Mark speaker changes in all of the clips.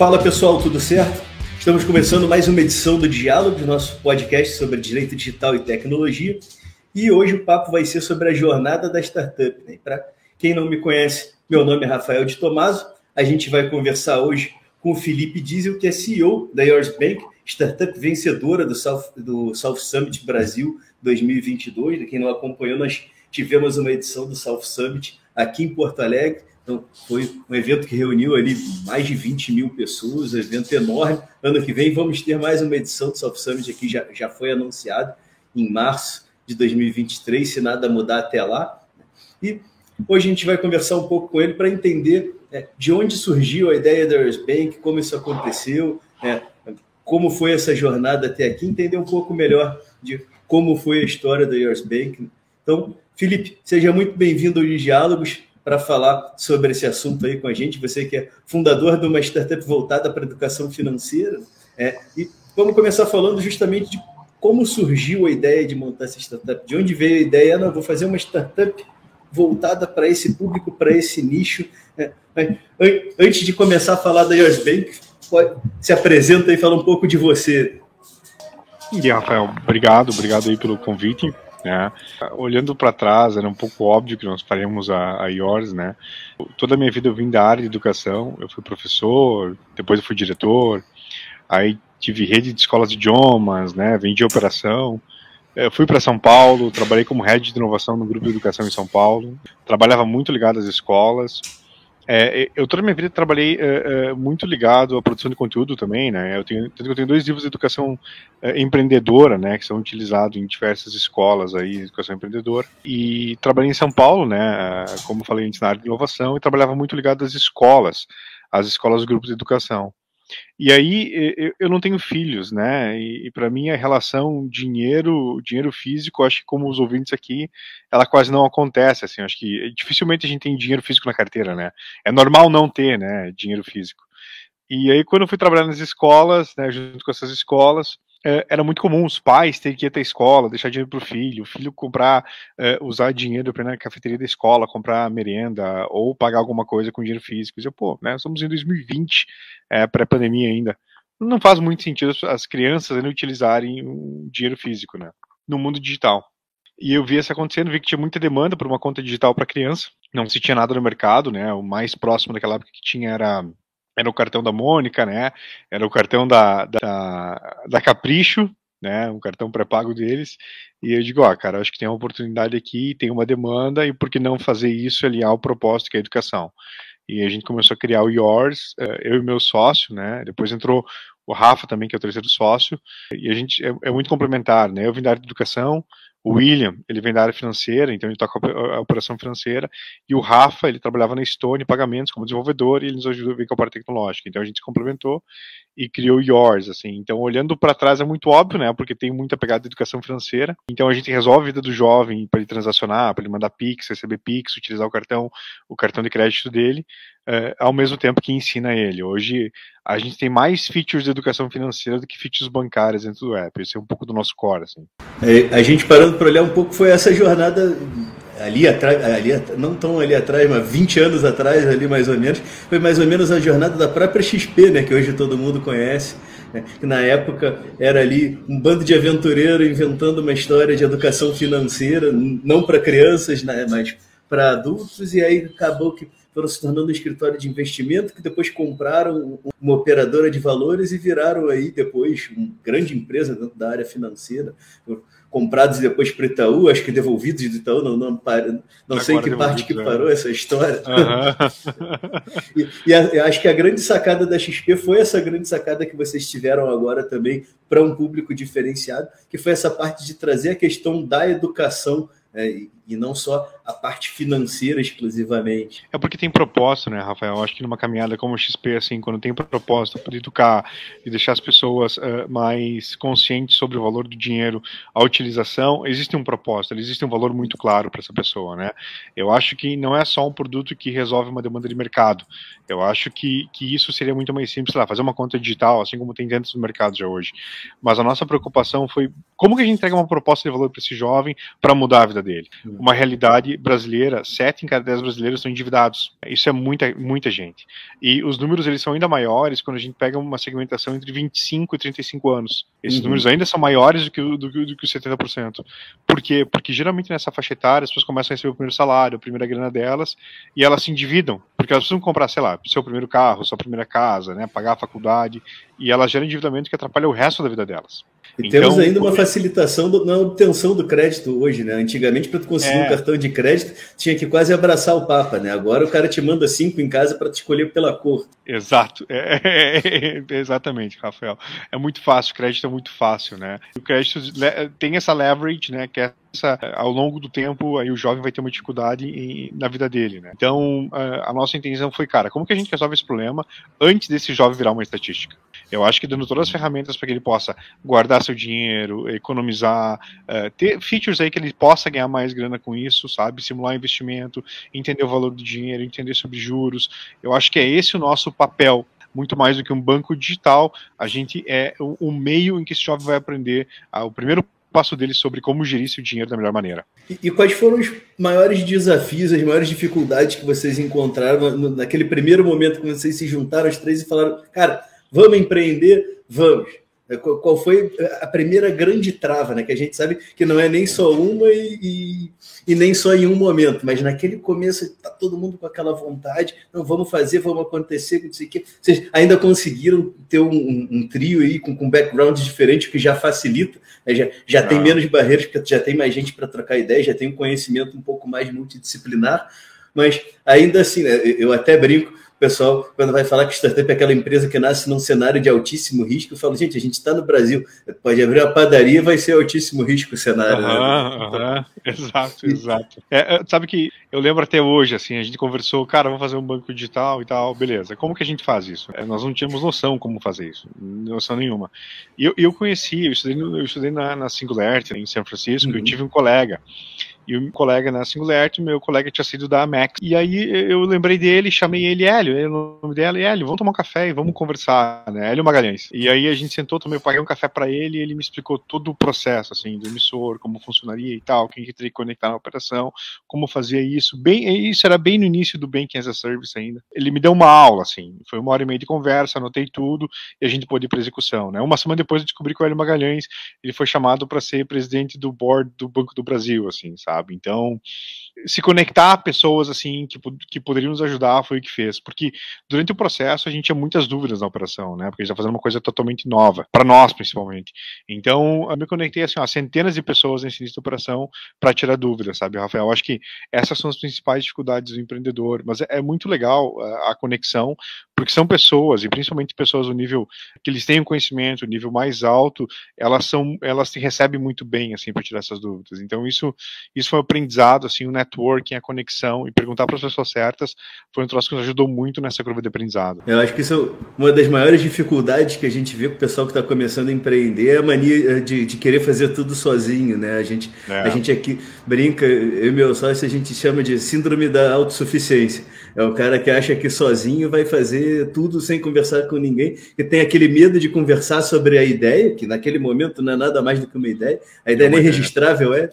Speaker 1: Fala pessoal, tudo certo? Estamos começando mais uma edição do Diálogo, nosso podcast sobre direito digital e tecnologia. E hoje o papo vai ser sobre a jornada da startup. Né? Para quem não me conhece, meu nome é Rafael de Tomaso. A gente vai conversar hoje com o Felipe Diesel, que é CEO da Yours Bank, startup vencedora do South, do South Summit Brasil 2022. Quem não acompanhou, nós tivemos uma edição do South Summit aqui em Porto Alegre. Então, foi um evento que reuniu ali mais de 20 mil pessoas, um evento enorme. Ano que vem vamos ter mais uma edição do South Summit aqui, já, já foi anunciado em março de 2023, se nada mudar até lá. E hoje a gente vai conversar um pouco com ele para entender né, de onde surgiu a ideia da Earth Bank, como isso aconteceu, né, como foi essa jornada até aqui, entender um pouco melhor de como foi a história da Yours Bank. Então, Felipe, seja muito bem-vindo aos Diálogos para falar sobre esse assunto aí com a gente. Você que é fundador de uma startup voltada para a educação financeira. É, e vamos começar falando justamente de como surgiu a ideia de montar essa startup. De onde veio a ideia? Não, vou fazer uma startup voltada para esse público, para esse nicho. É, antes de começar a falar da Yours Bank, pode, se apresenta e fala um pouco de você.
Speaker 2: E Rafael, obrigado, obrigado aí pelo convite. Né? Olhando para trás, era um pouco óbvio que nós faremos a, a Yours, né? Toda a minha vida eu vim da área de educação, eu fui professor, depois eu fui diretor, aí tive rede de escolas de idiomas, né? Vendi operação, eu fui para São Paulo, trabalhei como head de inovação no grupo de educação em São Paulo, trabalhava muito ligado às escolas, é, eu toda a minha vida trabalhei é, é, muito ligado à produção de conteúdo também, né? Eu tenho, eu tenho dois livros de educação é, empreendedora, né, que são utilizados em diversas escolas aí, educação empreendedora. E trabalhei em São Paulo, né, como falei antes na área de inovação, e trabalhava muito ligado às escolas, às escolas do grupo de educação. E aí eu não tenho filhos, né? E, para mim a relação dinheiro, dinheiro físico, acho que como os ouvintes aqui, ela quase não acontece, assim, acho que dificilmente a gente tem dinheiro físico na carteira, né? É normal não ter, né, dinheiro físico. E aí quando eu fui trabalhar nas escolas, né, junto com essas escolas, era muito comum os pais terem que ir até a escola, deixar dinheiro para o filho, o filho comprar, é, usar dinheiro para ir na cafeteria da escola, comprar merenda ou pagar alguma coisa com dinheiro físico. Eu, pô, né, estamos em 2020, é, pré-pandemia ainda. Não faz muito sentido as crianças ainda utilizarem o dinheiro físico, né, no mundo digital. E eu vi isso acontecendo, vi que tinha muita demanda por uma conta digital para criança. Não se tinha nada no mercado, né? O mais próximo daquela época que tinha era era o cartão da Mônica, né? Era o cartão da, da, da Capricho, né? Um cartão pré-pago deles. E eu digo, ó, cara, acho que tem uma oportunidade aqui, tem uma demanda, e por que não fazer isso aliar o propósito que é a educação? E a gente começou a criar o Yours, eh, eu e meu sócio, né? Depois entrou o Rafa também, que é o terceiro sócio, e a gente é, é muito complementar, né? Eu vim da área de educação, o William, ele vem da área financeira, então ele toca a operação financeira. E o Rafa, ele trabalhava na Stone Pagamentos como desenvolvedor e ele nos ajudou a vir com a parte tecnológica. Então a gente se complementou e criou o Yours, assim. Então olhando para trás é muito óbvio, né? Porque tem muita pegada de educação financeira. Então a gente resolve a vida do jovem para ele transacionar, para ele mandar Pix, receber Pix, utilizar o cartão, o cartão de crédito dele, uh, ao mesmo tempo que ensina ele. Hoje a gente tem mais features de educação financeira do que features bancárias dentro do app. Esse é um pouco do nosso core, assim.
Speaker 1: É, a gente parando para olhar um pouco foi essa jornada ali atrás, ali, não tão ali atrás, mas 20 anos atrás, ali mais ou menos, foi mais ou menos a jornada da própria XP, né, que hoje todo mundo conhece. Né, que na época era ali um bando de aventureiro inventando uma história de educação financeira, não para crianças, né, mas para adultos, e aí acabou que foram se tornando um escritório de investimento, que depois compraram uma operadora de valores e viraram aí depois uma grande empresa dentro da área financeira comprados depois para Itaú, acho que devolvidos de Itaú, não, não, não sei em que parte que parou essa história. Uhum. e, e acho que a grande sacada da XP foi essa grande sacada que vocês tiveram agora também para um público diferenciado, que foi essa parte de trazer a questão da educação é, e não só a parte financeira exclusivamente.
Speaker 2: É porque tem propósito, né, Rafael? Eu acho que numa caminhada como o XP, assim, quando tem propósito para educar e deixar as pessoas uh, mais conscientes sobre o valor do dinheiro, a utilização, existe um propósito, existe um valor muito claro para essa pessoa, né? Eu acho que não é só um produto que resolve uma demanda de mercado. Eu acho que, que isso seria muito mais simples, lá, fazer uma conta digital, assim como tem dentro dos mercados já hoje. Mas a nossa preocupação foi como que a gente entrega uma proposta de valor para esse jovem para mudar a vida dele. Uma realidade brasileira, sete em cada dez brasileiros estão endividados. Isso é muita, muita gente. E os números eles são ainda maiores quando a gente pega uma segmentação entre 25 e 35 anos. Esses uhum. números ainda são maiores do que, do, do, do que os 70%. Por quê? Porque geralmente nessa faixa etária as pessoas começam a receber o primeiro salário, a primeira grana delas, e elas se endividam, porque elas precisam comprar, sei lá, seu primeiro carro, sua primeira casa, né, pagar a faculdade, e elas geram endividamento que atrapalha o resto da vida delas.
Speaker 1: E então, temos ainda uma facilitação do, na obtenção do crédito hoje, né? Antigamente, para tu conseguir é. um cartão de crédito, tinha que quase abraçar o Papa, né? Agora o cara te manda cinco em casa para te escolher pela cor.
Speaker 2: Exato, é, é, é, exatamente, Rafael. É muito fácil, o crédito é muito fácil, né? O crédito tem essa leverage, né? Que é essa, ao longo do tempo, aí o jovem vai ter uma dificuldade em, na vida dele, né? Então, a, a nossa intenção foi, cara, como que a gente resolve esse problema antes desse jovem virar uma estatística? Eu acho que dando todas as ferramentas para que ele possa guardar seu dinheiro, economizar, uh, ter features aí que ele possa ganhar mais grana com isso, sabe? Simular investimento, entender o valor do dinheiro, entender sobre juros. Eu acho que é esse o nosso papel muito mais do que um banco digital, a gente é o, meio em que esse jovem vai aprender uh, o primeiro passo dele sobre como gerir seu dinheiro da melhor maneira.
Speaker 1: E, e, quais foram os maiores desafios, as maiores dificuldades que vocês encontraram no, naquele primeiro momento que vocês se juntaram os três e falaram, cara, Vamos empreender? Vamos. É, qual foi a primeira grande trava, né? Que a gente sabe que não é nem só uma e, e, e nem só em um momento, mas naquele começo está todo mundo com aquela vontade, não vamos fazer, vamos acontecer, não sei o quê. Vocês ainda conseguiram ter um, um trio aí com, com background diferente, que já facilita, né? já, já tem menos barreiras, porque já tem mais gente para trocar ideia, já tem um conhecimento um pouco mais multidisciplinar, mas ainda assim, né? eu até brinco, pessoal, quando vai falar que startup é aquela empresa que nasce num cenário de altíssimo risco, eu falo, gente, a gente está no Brasil, pode abrir uma padaria, vai ser altíssimo risco o cenário.
Speaker 2: Né? uhum, exato, exato. É, é, sabe que eu lembro até hoje, assim, a gente conversou, cara, vamos fazer um banco digital e tal, beleza. Como que a gente faz isso? É, nós não tínhamos noção como fazer isso, noção nenhuma. E eu, eu conheci, eu estudei, eu estudei na, na Singularity, em São Francisco, uhum. eu tive um colega e o colega na Singularity, meu colega tinha sido da Max. E aí eu lembrei dele, chamei ele, Hélio, ele, o nome dela é Hélio, vamos tomar um café e vamos conversar, né? Hélio Magalhães. E aí a gente sentou, também paguei um café para ele e ele me explicou todo o processo, assim, do emissor, como funcionaria e tal, quem que teria que conectar na operação, como fazia isso. Bem, isso era bem no início do Banking as a Service ainda. Ele me deu uma aula, assim, foi uma hora e meia de conversa, anotei tudo e a gente pôde ir para execução, né? Uma semana depois eu descobri que o Hélio Magalhães, ele foi chamado para ser presidente do board do Banco do Brasil, assim, sabe? Sabe? Então, se conectar a pessoas assim que, que poderiam nos ajudar foi o que fez, porque durante o processo a gente tinha muitas dúvidas na operação, né? Porque a gente está fazendo uma coisa totalmente nova, para nós principalmente. Então, eu me conectei assim, a centenas de pessoas nesse início da operação para tirar dúvidas, sabe, Rafael? Acho que essas são as principais dificuldades do empreendedor, mas é, é muito legal a, a conexão, porque são pessoas, e principalmente pessoas do nível que eles têm um conhecimento, nível mais alto, elas são, elas se recebem muito bem, assim, para tirar essas dúvidas. Então, isso, isso foi um aprendizado, assim, o networking, a conexão, e perguntar para as pessoas certas, foi um troço que nos ajudou muito nessa curva de aprendizado.
Speaker 1: Eu acho que isso é uma das maiores dificuldades que a gente vê com o pessoal que está começando a empreender, é a mania eh, de, de querer fazer tudo sozinho, né? A gente, é. a gente aqui brinca, eu e meu sócio, a gente chama de síndrome da autossuficiência. É o cara que acha que sozinho vai fazer tudo sem conversar com ninguém, que tem aquele medo de conversar sobre a ideia, que naquele momento não é nada mais do que uma ideia, a ideia nem registrável é,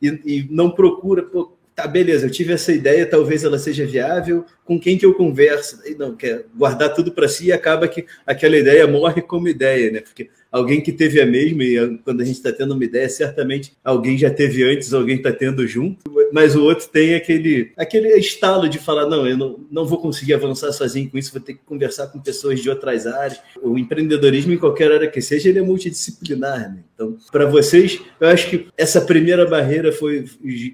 Speaker 1: e, e não procura, pô, tá, beleza, eu tive essa ideia, talvez ela seja viável, com quem que eu converso? E não, quer guardar tudo para si e acaba que aquela ideia morre como ideia, né? Porque alguém que teve a mesma, e quando a gente está tendo uma ideia, certamente alguém já teve antes, alguém está tendo junto, mas o outro tem aquele, aquele estalo de falar: não, eu não, não vou conseguir avançar sozinho com isso, vou ter que conversar com pessoas de outras áreas. O empreendedorismo, em qualquer área que seja, ele é multidisciplinar. Né? Então, para vocês, eu acho que essa primeira barreira foi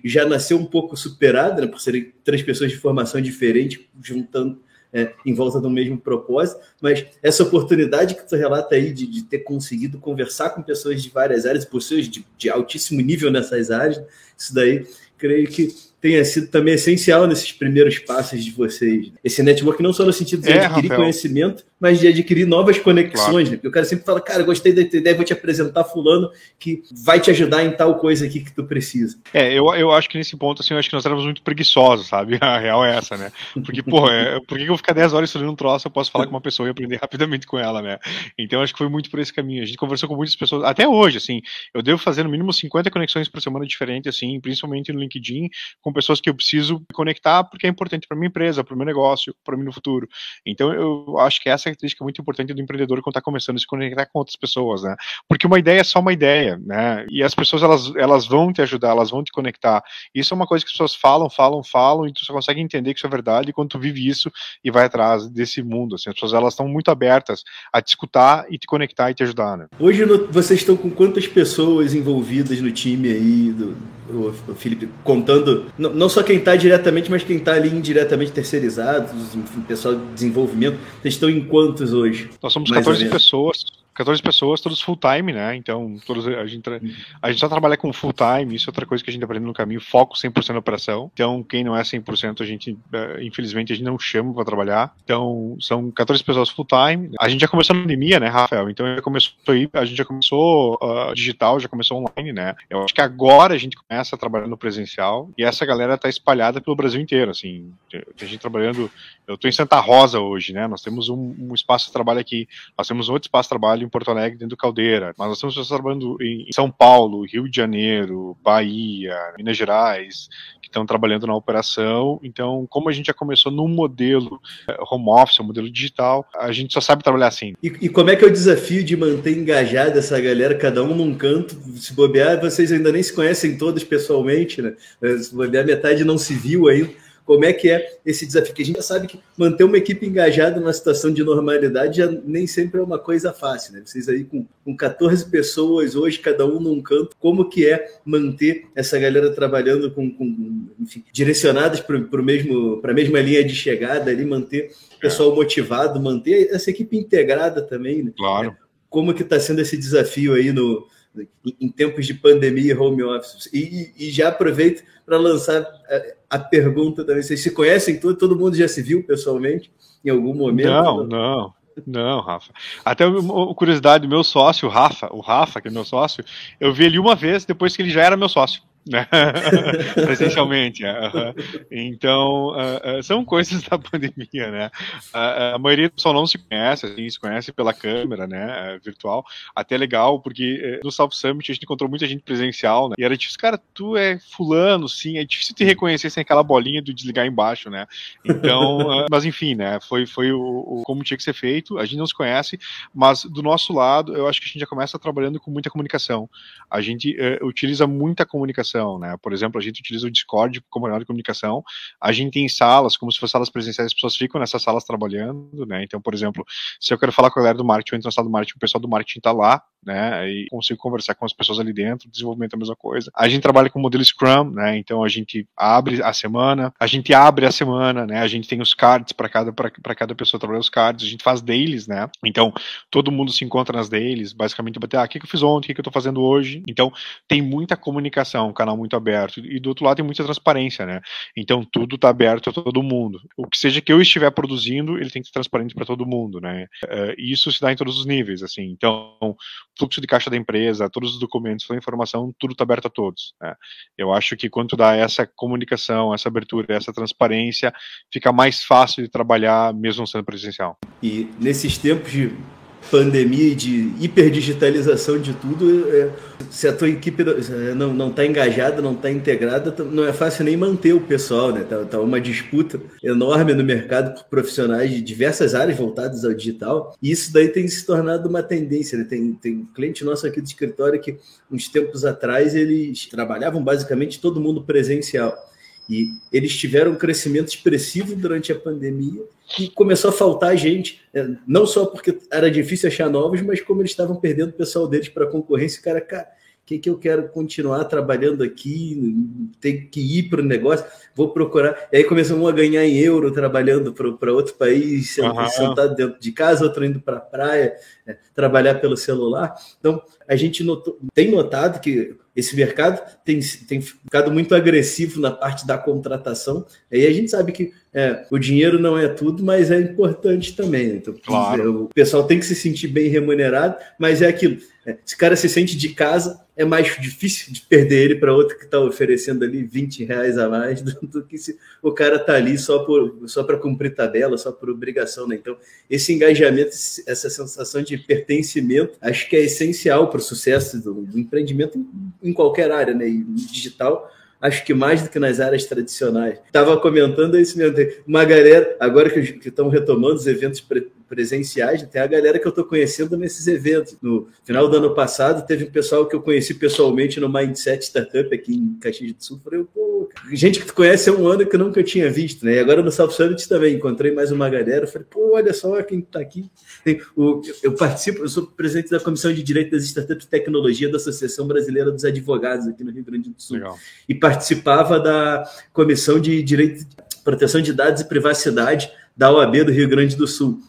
Speaker 1: já nasceu um pouco superada, né, por serem três pessoas de formação diferente, juntando é, em volta do mesmo propósito, mas essa oportunidade que tu relata aí de, de ter conseguido conversar com pessoas de várias áreas, pessoas de, de altíssimo nível nessas áreas, isso daí creio que tenha sido também essencial nesses primeiros passos de vocês. Esse network não só no sentido de é, adquirir Rafael. conhecimento, mas de adquirir novas conexões, claro. né? Porque o cara sempre fala, cara, gostei da tua ideia, vou te apresentar fulano que vai te ajudar em tal coisa aqui que tu precisa.
Speaker 2: É, eu, eu acho que nesse ponto, assim, eu acho que nós éramos muito preguiçosos, sabe? A real é essa, né? Porque, pô, é, por que eu vou ficar 10 horas estudando um troço, eu posso falar com uma pessoa e aprender rapidamente com ela, né? Então, acho que foi muito por esse caminho. A gente conversou com muitas pessoas, até hoje, assim, eu devo fazer no mínimo 50 conexões por semana diferentes, assim, principalmente no LinkedIn, com pessoas que eu preciso conectar porque é importante para minha empresa, para o meu negócio, para mim no futuro. Então, eu acho que essa é a característica muito importante do empreendedor quando está começando a se conectar com outras pessoas, né? Porque uma ideia é só uma ideia, né? E as pessoas elas, elas vão te ajudar, elas vão te conectar. Isso é uma coisa que as pessoas falam, falam, falam e tu só consegue entender que isso é verdade quando tu vive isso e vai atrás desse mundo. Assim, as pessoas elas estão muito abertas a te escutar e te conectar e te ajudar, né?
Speaker 1: Hoje no, vocês estão com quantas pessoas envolvidas no time aí do, o, o Felipe contando não, não só quem está diretamente, mas quem está ali indiretamente terceirizado, enfim, pessoal de desenvolvimento. Vocês estão em quantos hoje?
Speaker 2: Nós somos 14 pessoas 14 pessoas, todos full time, né? Então, todos a gente a gente só trabalha com full time, isso é outra coisa que a gente aprende no caminho, foco 100% na operação. Então, quem não é 100%, a gente é, infelizmente a gente não chama para trabalhar. Então, são 14 pessoas full time. A gente já começou na pandemia, né, Rafael? Então, já começou aí, a gente já começou uh, digital, já começou online, né? Eu acho que agora a gente começa a trabalhar no presencial e essa galera tá espalhada pelo Brasil inteiro, assim. Tem gente trabalhando, eu tô em Santa Rosa hoje, né? Nós temos um, um espaço de trabalho aqui, nós temos outro espaço de trabalho em Porto Alegre, dentro do Caldeira, mas nós estamos trabalhando em São Paulo, Rio de Janeiro, Bahia, Minas Gerais, que estão trabalhando na operação. Então, como a gente já começou num modelo eh, home office, um modelo digital, a gente só sabe trabalhar assim.
Speaker 1: E, e como é que é o desafio de manter engajada essa galera, cada um num canto? Se bobear, vocês ainda nem se conhecem todos pessoalmente, né? Se bobear, metade não se viu ainda como é que é esse desafio. Porque a gente já sabe que manter uma equipe engajada numa situação de normalidade já nem sempre é uma coisa fácil, né? Vocês aí com, com 14 pessoas hoje, cada um num canto, como que é manter essa galera trabalhando com, com enfim, direcionadas para mesmo para a mesma linha de chegada ali, manter o pessoal motivado, manter essa equipe integrada também, né?
Speaker 2: Claro.
Speaker 1: Como que está sendo esse desafio aí no, em tempos de pandemia e home office. E, e já aproveito para lançar a, a, pergunta também. Vocês se conhecem todo, todo mundo já se viu pessoalmente em algum momento?
Speaker 2: Não, não. Não, Rafa. Até curiosidade, meu sócio, o Rafa, o Rafa, que é meu sócio, eu vi ele uma vez depois que ele já era meu sócio? presencialmente. Uh, então, uh, uh, são coisas da pandemia, né? a maioria pessoal não se conhece, assim, se conhece pela câmera, né, virtual. Até legal, porque eh, no South Summit a gente encontrou muita gente presencial, né? E era difícil, cara, tu é fulano, sim, é difícil te reconhecer sem aquela bolinha do desligar embaixo, né? Então, mas enfim, né? Foi, foi o, o, como tinha que ser feito. A gente não se conhece, mas do nosso lado, eu acho que a gente já começa trabalhando com muita comunicação. A gente eh, utiliza muita comunicação comunicação, né? Por exemplo, a gente utiliza o Discord como canal de comunicação. A gente tem salas, como se fossem salas presenciais, as pessoas ficam nessas salas trabalhando, né? Então, por exemplo, se eu quero falar com a galera do marketing, eu entro na sala do marketing, o pessoal do marketing está lá, né? E consigo conversar com as pessoas ali dentro, desenvolvimento é a mesma coisa. A gente trabalha com o modelo Scrum, né? Então a gente abre a semana, a gente abre a semana, né? A gente tem os cards para cada para cada pessoa trabalhar os cards, a gente faz dailies, né? Então todo mundo se encontra nas dailies, basicamente bater, ah, o que, que eu fiz ontem, o que, que eu estou fazendo hoje. Então tem muita comunicação, canal muito aberto. E do outro lado tem muita transparência, né? Então tudo está aberto a todo mundo. O que seja que eu estiver produzindo, ele tem que ser transparente para todo mundo, né? Uh, isso se dá em todos os níveis, assim. Então, fluxo de caixa da empresa, todos os documentos, toda a informação, tudo está aberto a todos. Né? Eu acho que quando dá essa comunicação, essa abertura, essa transparência, fica mais fácil de trabalhar mesmo sendo presencial.
Speaker 1: E nesses tempos de pandemia e de hiperdigitalização de tudo, é, se a tua equipe não está engajada, não está integrada, não é fácil nem manter o pessoal, né? Tá, tá, uma disputa enorme no mercado por profissionais de diversas áreas voltadas ao digital, e isso daí tem se tornado uma tendência, né? Tem, tem cliente nosso aqui do escritório que, uns tempos atrás, eles trabalhavam basicamente todo mundo presencial. E eles tiveram um crescimento expressivo durante a pandemia e começou a faltar gente, é, não só porque era difícil achar novos, mas como eles estavam perdendo o pessoal deles para a concorrência, cara, cara, o que, que eu quero continuar trabalhando aqui, tem que ir para o negócio, vou procurar. E aí começou a ganhar em euro trabalhando para outro país, uhum. sentado dentro de casa, outro indo para a praia, é, trabalhar pelo celular. Então, a gente notou, tem notado que esse mercado tem, tem ficado muito agressivo na parte da contratação. Aí a gente sabe que é, o dinheiro não é tudo, mas é importante também. Né? Então, claro. o pessoal tem que se sentir bem remunerado, mas é aquilo. É, se o cara se sente de casa, é mais difícil de perder ele para outro que está oferecendo ali 20 reais a mais do, que se o cara está ali só, por, só para cumprir tabela, só por obrigação. Né? Então, esse engajamento, essa sensação de pertencimento, acho que é essencial para o sucesso do, do empreendimento em, qualquer área, né? E digital acho que mais do que nas áreas tradicionais. Estava comentando isso mesmo, uma galera, agora que estão retomando os eventos presenciais, tem a galera que eu estou conhecendo nesses eventos. No final do ano passado, teve um pessoal que eu conheci pessoalmente no Mindset Startup aqui em Caxias do Sul. Falei, pô, gente que tu conhece há um ano que eu nunca tinha visto, né? E agora no South Summit também encontrei mais uma galera. Falei, pô, olha só quem está aqui. Tem, o, eu participo, eu sou presidente da Comissão de Direito das Startups e Tecnologia da Associação Brasileira dos Advogados aqui no Rio Grande do Sul. Legal. E participava da Comissão de Direito, Proteção de Dados e Privacidade da OAB do Rio Grande do Sul.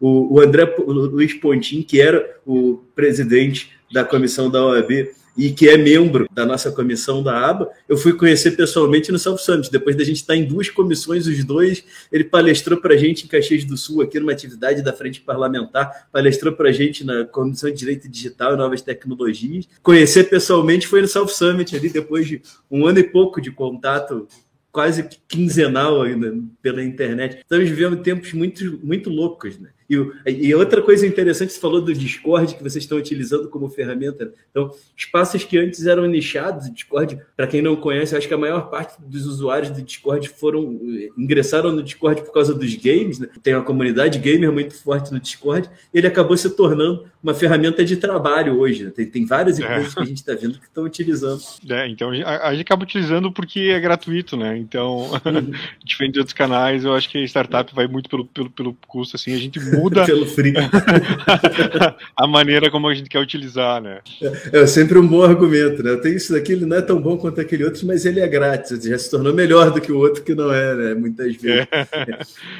Speaker 1: O, André Luiz Pontin, que era o presidente da comissão da OAB e que é membro da nossa comissão da ABA, eu fui conhecer pessoalmente no South Summit. Depois da gente estar em duas comissões, os dois, ele palestrou para a gente em Caxias do Sul, aqui numa atividade da Frente Parlamentar, palestrou para a gente na Comissão de Direito Digital e Novas Tecnologias. Conhecer pessoalmente foi no South Summit, ali depois de um ano e pouco de contato quase quinzenal ainda pela internet. Estamos vivendo tempos muito, muito loucos, né? E, e, outra coisa interessante, você falou do Discord que vocês estão utilizando como ferramenta. Então, espaços que antes eram nichados, o Discord, para quem não conhece, acho que a maior parte dos usuários do Discord foram ingressaram no Discord por causa dos games. Né? Tem uma comunidade gamer muito forte no Discord. Ele acabou se tornando uma ferramenta de trabalho hoje. Né? Tem, tem várias empresas é. que a gente está vendo que estão utilizando.
Speaker 2: É, então a, a, gente acaba utilizando porque é gratuito, né? Então, uhum. diferente de outros canais, eu acho que a startup vai muito pelo, pelo, pelo custo, assim, a gente muda a maneira como a gente quer utilizar, né?
Speaker 1: É, é, sempre um bom argumento, né? Tem isso daqui, ele não é tão bom quanto aquele outro, mas ele é grátis, já se tornou melhor do que o outro que não é, né? Muitas vezes. É.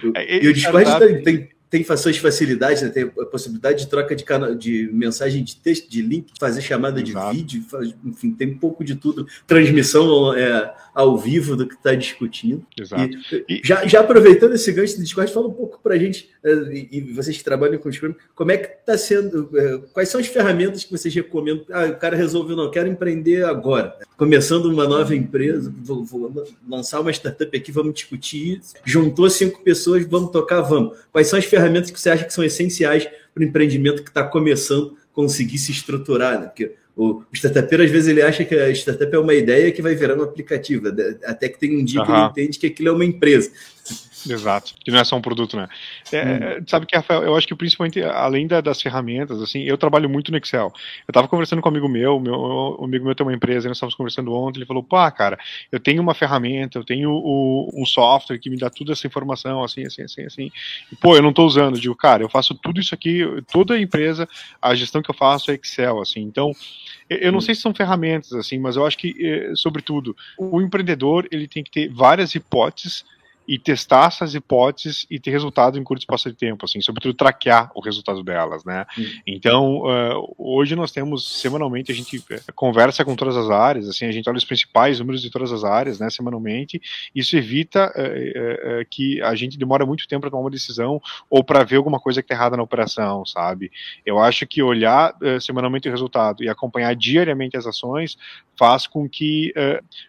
Speaker 1: E, e o Discord tem, tem tem suas facilidades, né? tem a possibilidade de troca de, canal, de mensagem de texto, de link, fazer chamada Exato. de vídeo, faz, enfim, tem um pouco de tudo. Transmissão é, ao vivo do que está discutindo. Exato. E, já, já aproveitando esse gancho do Discord, fala um pouco para a gente, é, e, e, vocês que trabalham com Scrum, como é que está sendo, é, quais são as ferramentas que vocês recomendam? Ah, o cara resolveu, não, quero empreender agora. Começando uma nova empresa, vou, vou lançar uma startup aqui, vamos discutir isso. Juntou cinco pessoas, vamos tocar, vamos. Quais são as ferramentas que você acha que são essenciais para o empreendimento que está começando conseguir se estruturar? Né? Porque o startupeiro, às vezes, ele acha que a startup é uma ideia que vai virar um aplicativo, até que tem um dia uhum. que ele entende que aquilo é uma empresa.
Speaker 2: Exato, que não é só um produto, né? É, hum. Sabe que, Rafael, eu acho que principalmente, além da, das ferramentas, assim, eu trabalho muito no Excel. Eu estava conversando com um amigo meu, meu, um amigo meu tem uma empresa, nós estávamos conversando ontem, ele falou, pá, cara, eu tenho uma ferramenta, eu tenho o, um software que me dá toda essa informação, assim, assim, assim, assim. E, pô, eu não estou usando. Eu digo, cara, eu faço tudo isso aqui, toda a empresa, a gestão que eu faço é Excel, assim. Então, eu não hum. sei se são ferramentas, assim, mas eu acho que, eh, sobretudo, o empreendedor, ele tem que ter várias hipóteses e testar essas hipóteses e ter resultado em curto espaço de tempo, assim, sobretudo traquear o resultado delas, né? Então, uh, hoje nós temos, semanalmente, a gente eh, conversa com todas as áreas, assim, a gente olha os principais números de todas as áreas, né, semanalmente, isso evita uh, uh, que a gente demora muito tempo para tomar uma decisão ou para ver alguma coisa que está errada na operação, sabe? Eu acho que olhar semanalmente o resultado e acompanhar diariamente as ações faz com que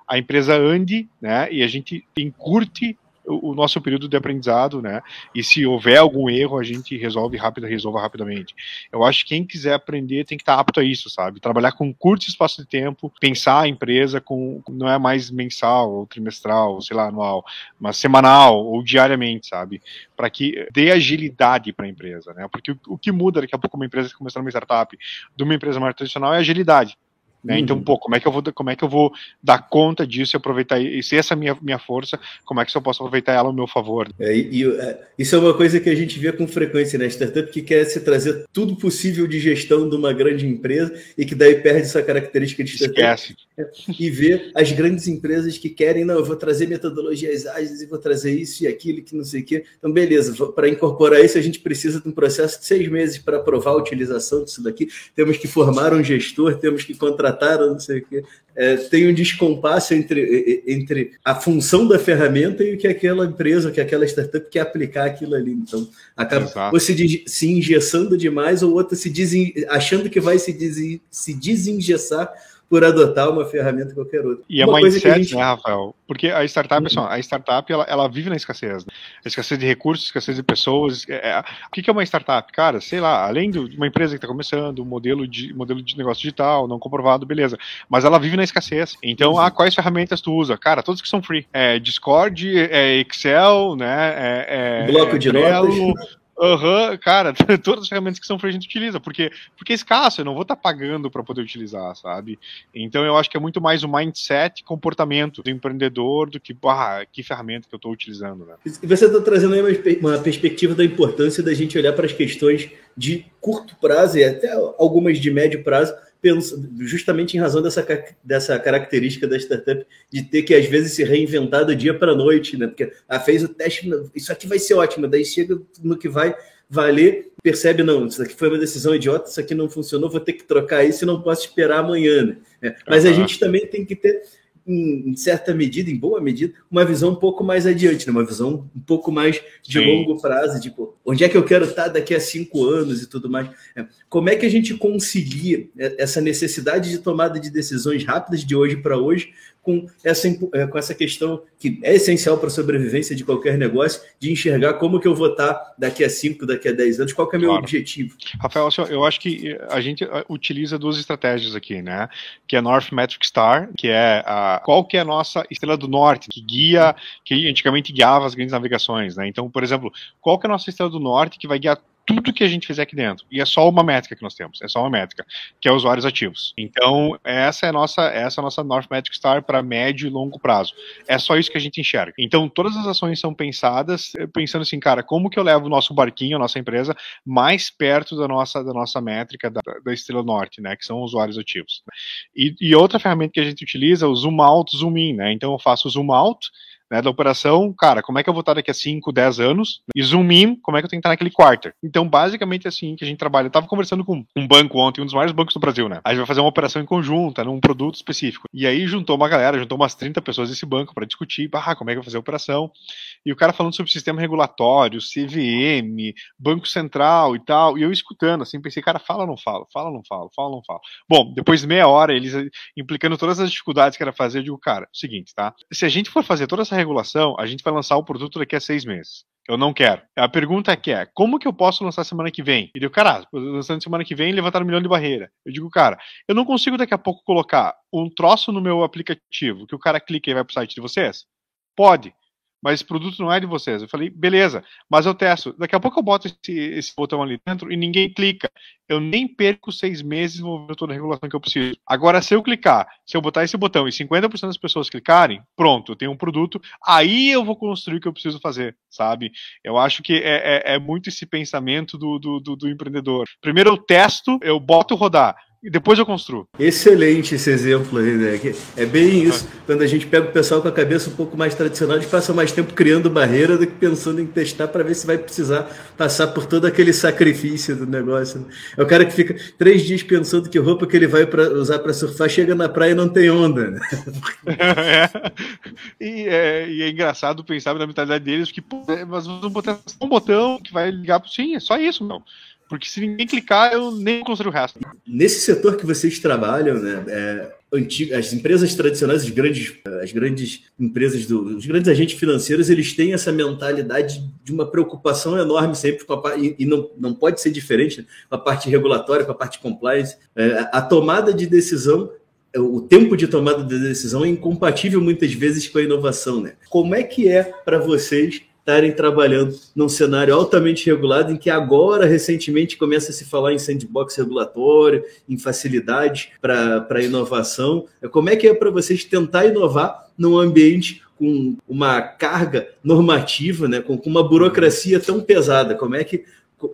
Speaker 2: a empresa ande, né, e a gente encurte o, nosso período de aprendizado, né? E se houver algum erro, a gente resolve rápido, resolva rapidamente. Eu acho que quem quiser aprender tem que estar apto a isso, sabe? Trabalhar com curto espaço de tempo, pensar a empresa com não é mais mensal ou trimestral, ou sei lá, anual, mas semanal ou diariamente, sabe? Para que dê agilidade para a empresa, né? Porque o, o, que muda daqui a pouco uma empresa que começar uma startup de uma empresa mais tradicional é agilidade. Né? Uhum. Então, pô, como é que eu vou como é que eu vou dar conta disso e aproveitar e se essa é minha, minha força, como é que eu posso aproveitar ela ao meu favor?
Speaker 1: É, e, e, é, isso é uma coisa que a gente vê com frequência na né? startup que quer se trazer tudo possível de gestão de uma grande empresa e que daí perde essa característica de startup. Esquece. É, e ver as grandes empresas que querem, não, eu vou trazer metodologias ágeis e vou trazer isso e aquilo que não sei o quê. Então, beleza, para incorporar isso, a gente precisa de um processo de seis meses para aprovar a utilização disso daqui. Temos que formar um gestor, temos que contratar contrataram, não sei o quê. É, tem um descompasso entre, entre a função da ferramenta e o que aquela empresa, que aquela startup quer aplicar aquilo ali. Então, acaba Exato. ou se, se engessando demais ou outra se desen, achando que vai se, des, se desengessar por adotar uma ferramenta qualquer outra.
Speaker 2: E uma é mindset, gente... né, Rafael? Porque a startup, uhum. a startup ela, ela, vive na escassez. Né? A escassez de recursos, escassez de pessoas. É, é, o que é uma startup? Cara, sei lá, além de uma empresa que está começando, modelo de, modelo de negócio digital, não comprovado, beleza. Mas ela vive na escassez. Então, uhum. ah, quais ferramentas tu usa? Cara, todas que são free. É Discord, é Excel, né? É,
Speaker 1: é Bloco de notas.
Speaker 2: Uhum, cara, todas as ferramentas que são free a gente utiliza, porque, porque é escasso, eu não vou estar tá pagando para poder utilizar, sabe? Então eu acho que é muito mais o mindset, comportamento do empreendedor do que, ah, que ferramenta que eu estou utilizando, né?
Speaker 1: Você está trazendo aí uma, uma perspectiva da importância da gente olhar para as questões de curto prazo e até algumas de médio prazo, justamente em razão dessa, dessa característica da startup de ter que às vezes se reinventar do dia para a noite, né? Porque ah, fez o teste, isso aqui vai ser ótimo, daí chega no que vai valer, percebe, não, isso aqui foi uma decisão idiota, isso aqui não funcionou, vou ter que trocar isso e não posso esperar amanhã. Né? É, mas uhum. a gente também tem que ter em, certa medida, em boa medida, uma visão um pouco mais adiante, né? uma visão um pouco mais de Sim. longo prazo, tipo, onde é que eu quero estar daqui a cinco anos e tudo mais. É, como é que a gente concilia essa necessidade de tomada de decisões rápidas de hoje para hoje com essa, é, com essa questão que é essencial para a sobrevivência de qualquer negócio, de enxergar como que eu vou estar daqui a 5, daqui a 10 anos, qual é o meu claro. objetivo.
Speaker 2: Rafael, eu acho que a gente utiliza duas estratégias aqui, né? Que é North Metric Star, que é a, qual que é a nossa estrela do norte, que guia, que antigamente guiava as grandes navegações, né? Então, por exemplo, qual que é a nossa estrela do norte que vai guiar tudo que a gente fizer aqui dentro. E é só uma métrica que nós temos, é só uma métrica, que é usuários ativos. Então, essa é a nossa, essa é a nossa North Metric Star para médio e longo prazo. É só isso que a gente enxerga. Então, todas as ações são pensadas eh, pensando assim, cara, como que eu levo o nosso barquinho, a nossa empresa, mais perto da nossa, da nossa métrica da, da Estrela Norte, né, que são usuários ativos. E, e outra ferramenta que a gente utiliza é o zoom out, zoom in, né? Então, eu faço zoom out, né, da operação, cara, como é que eu vou estar daqui a 5, 10 anos? E zoom in, como é que eu tenho que estar naquele quarter? Então, basicamente é assim que a gente trabalha. Eu tava conversando com um banco ontem, um dos maiores bancos do Brasil, né? A gente vai fazer uma operação em conjunta, num produto específico. E aí juntou uma galera, juntou umas 30 pessoas desse banco para discutir, ah, como é que eu vou fazer a operação. E o cara falando sobre sistema regulatório, CVM, Banco Central e tal. E eu escutando, assim, pensei, cara, fala ou não fala? Fala ou não fala? Fala ou não fala? Bom, depois de meia hora, eles implicando todas as dificuldades que era fazer, eu digo, cara, seguinte, tá? Se a gente for fazer toda essa regulação, a gente vai lançar o produto daqui a seis meses. Eu não quero. A pergunta é que é, como que eu posso lançar semana que vem? Ele cara, lançando semana que vem, levantar um milhão de barreira. Eu digo, cara, eu não consigo daqui a pouco colocar um troço no meu aplicativo que o cara clica e vai pro site de vocês? Pode mas esse produto não é de vocês. Eu falei, beleza, mas eu testo. Daqui a pouco eu boto esse, esse botão ali dentro e ninguém clica. Eu nem perco seis meses envolvendo toda a regulação que eu preciso. Agora, se eu clicar, se eu botar esse botão e 50% das pessoas clicarem, pronto, eu tenho um produto, aí eu vou construir o que eu preciso fazer, sabe? Eu acho que é, é, é muito esse pensamento do, do, do, do empreendedor. Primeiro eu testo, eu boto rodar e depois eu construo.
Speaker 1: Excelente esse exemplo aí, né? É bem isso. Quando a gente pega o pessoal com a cabeça um pouco mais tradicional, a gente passa mais tempo criando barreira do que pensando em testar para ver se vai precisar passar por todo aquele sacrifício do negócio. Né? É o cara que fica três dias pensando que roupa que ele vai pra, usar para surfar chega na praia e não tem onda. Né?
Speaker 2: é. E, é, e é engraçado pensar na mentalidade deles que, pô, é, mas vamos botar um botão que vai ligar. Sim, é só isso, meu. Porque se ninguém clicar, eu nem construo o resto.
Speaker 1: Nesse setor que vocês trabalham, né? É, as empresas tradicionais, as grandes, as grandes empresas, do, os grandes agentes financeiros, eles têm essa mentalidade de uma preocupação enorme sempre com a e, e não, não pode ser diferente né, com a parte regulatória, com a parte compliance. É, a tomada de decisão o tempo de tomada de decisão é incompatível muitas vezes com a inovação, né? Como é que é para vocês estarem trabalhando num cenário altamente regulado, em que agora, recentemente, começa a se falar em sandbox regulatório, em facilidades para inovação. Como é que é para vocês tentar inovar num ambiente com uma carga normativa, né, com uma burocracia tão pesada? Como é que